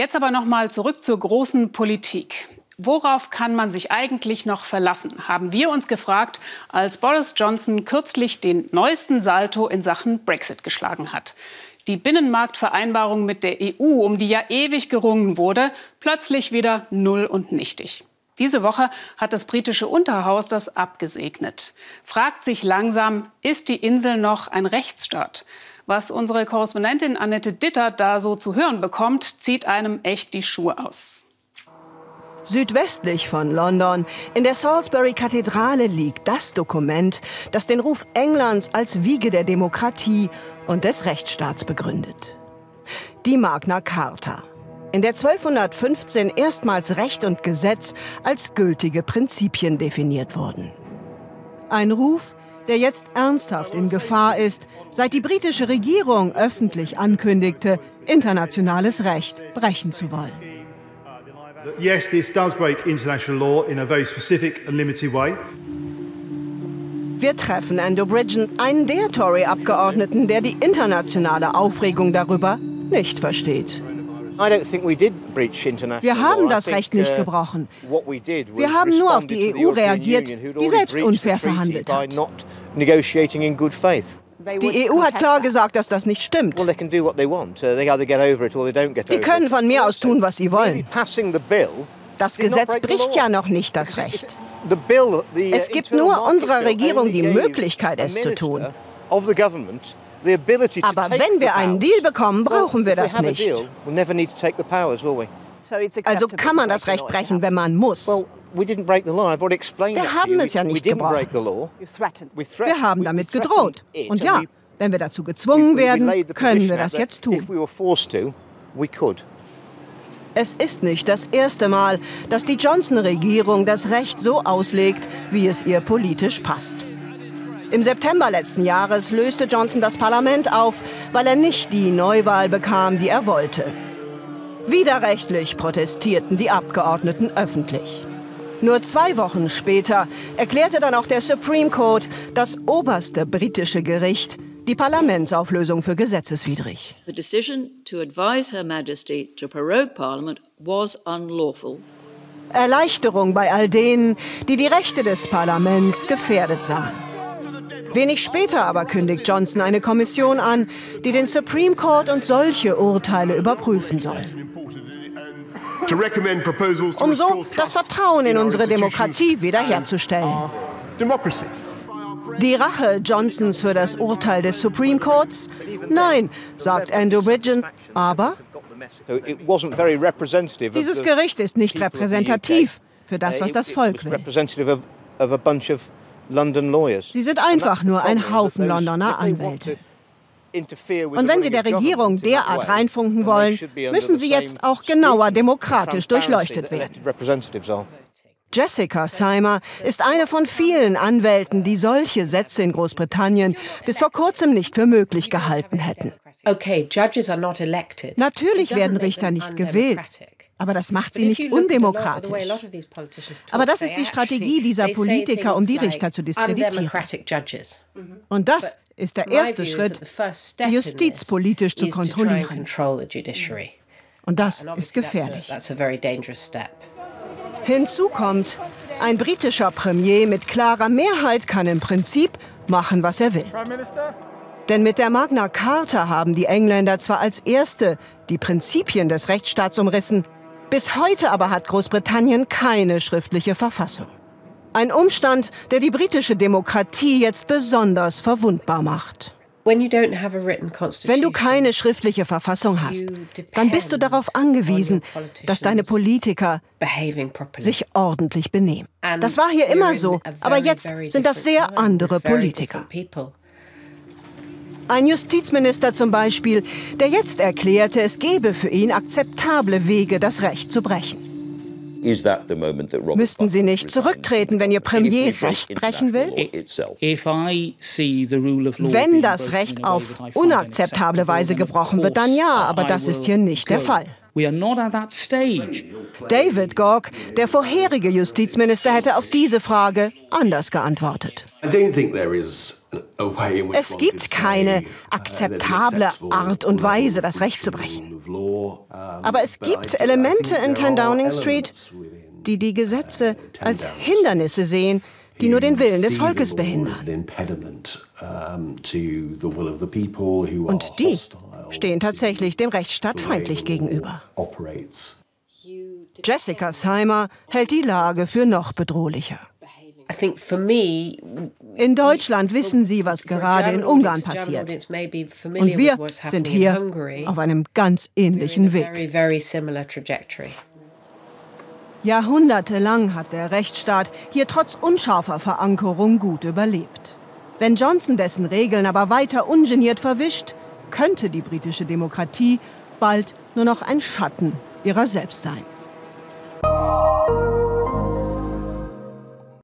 Jetzt aber noch mal zurück zur großen Politik. Worauf kann man sich eigentlich noch verlassen, haben wir uns gefragt, als Boris Johnson kürzlich den neuesten Salto in Sachen Brexit geschlagen hat. Die Binnenmarktvereinbarung mit der EU, um die ja ewig gerungen wurde, plötzlich wieder null und nichtig. Diese Woche hat das britische Unterhaus das abgesegnet. Fragt sich langsam, ist die Insel noch ein Rechtsstaat? Was unsere Korrespondentin Annette Ditter da so zu hören bekommt, zieht einem echt die Schuhe aus. Südwestlich von London, in der Salisbury-Kathedrale liegt das Dokument, das den Ruf Englands als Wiege der Demokratie und des Rechtsstaats begründet. Die Magna Carta, in der 1215 erstmals Recht und Gesetz als gültige Prinzipien definiert wurden. Ein Ruf, der jetzt ernsthaft in Gefahr ist, seit die britische Regierung öffentlich ankündigte, internationales Recht brechen zu wollen. Yes, this does break international law in a very specific and limited way. Wir treffen Andrew Bridgen, einen der Tory-Abgeordneten, der die internationale Aufregung darüber nicht versteht. Wir haben das Recht nicht uh, gebrochen. Wir haben nur auf die EU reagiert, die selbst unfair verhandelt hat. Die EU hat klar gesagt, dass das nicht stimmt. Uh, die können von mir aus tun, was sie wollen. Das Gesetz bricht ja noch nicht das Recht. Es gibt nur unserer Regierung die Möglichkeit, es zu tun. Aber wenn wir einen Deal bekommen, brauchen wir das nicht. Also kann man das Recht brechen, wenn man muss. Wir haben es ja nicht gebrochen. Wir haben damit gedroht. Und ja, wenn wir dazu gezwungen werden, können wir das jetzt tun. Es ist nicht das erste Mal, dass die Johnson-Regierung das Recht so auslegt, wie es ihr politisch passt. Im September letzten Jahres löste Johnson das Parlament auf, weil er nicht die Neuwahl bekam, die er wollte. Widerrechtlich protestierten die Abgeordneten öffentlich. Nur zwei Wochen später erklärte dann auch der Supreme Court, das oberste britische Gericht, die Parlamentsauflösung für gesetzeswidrig. The decision to advise Her Majesty to prorogue Parliament was unlawful. Erleichterung bei all denen, die die Rechte des Parlaments gefährdet sahen. Wenig später aber kündigt Johnson eine Kommission an, die den Supreme Court und solche Urteile überprüfen soll um so das Vertrauen in unsere Demokratie wiederherzustellen. Die Rache Johnsons für das Urteil des Supreme Courts? Nein, sagt Andrew Bridgen, aber dieses Gericht ist nicht repräsentativ für das, was das Volk will. Sie sind einfach nur ein Haufen Londoner Anwälte. Und wenn Sie der Regierung derart reinfunken wollen, müssen Sie jetzt auch genauer demokratisch durchleuchtet werden. Jessica Seimer ist eine von vielen Anwälten, die solche Sätze in Großbritannien bis vor kurzem nicht für möglich gehalten hätten. Natürlich werden Richter nicht gewählt. Aber das macht sie nicht undemokratisch. Aber das ist die Strategie dieser Politiker, um die Richter zu diskreditieren. Und das ist der erste Schritt, die Justiz politisch zu kontrollieren. Und das ist gefährlich. Hinzu kommt, ein britischer Premier mit klarer Mehrheit kann im Prinzip machen, was er will. Denn mit der Magna Carta haben die Engländer zwar als Erste die Prinzipien des Rechtsstaats umrissen, bis heute aber hat Großbritannien keine schriftliche Verfassung. Ein Umstand, der die britische Demokratie jetzt besonders verwundbar macht. Wenn du keine schriftliche Verfassung hast, dann bist du darauf angewiesen, dass deine Politiker sich ordentlich benehmen. Das war hier immer so, aber jetzt sind das sehr andere Politiker. Ein Justizminister zum Beispiel, der jetzt erklärte, es gebe für ihn akzeptable Wege, das Recht zu brechen. Müssten Sie nicht zurücktreten, wenn Ihr Premier Recht brechen will? Wenn das Recht auf unakzeptable Weise gebrochen wird, dann ja, aber das ist hier nicht der Fall. David Gork, der vorherige Justizminister, hätte auf diese Frage anders geantwortet. Es gibt keine akzeptable Art und Weise, das Recht zu brechen. Aber es gibt Elemente in 10 Downing Street, die die Gesetze als Hindernisse sehen, die nur den Willen des Volkes behindern. Und die stehen tatsächlich dem Rechtsstaat feindlich gegenüber. Jessica Seimer hält die Lage für noch bedrohlicher. In Deutschland wissen Sie, was gerade in Ungarn passiert. Und wir sind hier auf einem ganz ähnlichen Weg. Jahrhundertelang hat der Rechtsstaat hier trotz unscharfer Verankerung gut überlebt. Wenn Johnson dessen Regeln aber weiter ungeniert verwischt, könnte die britische Demokratie bald nur noch ein Schatten ihrer selbst sein.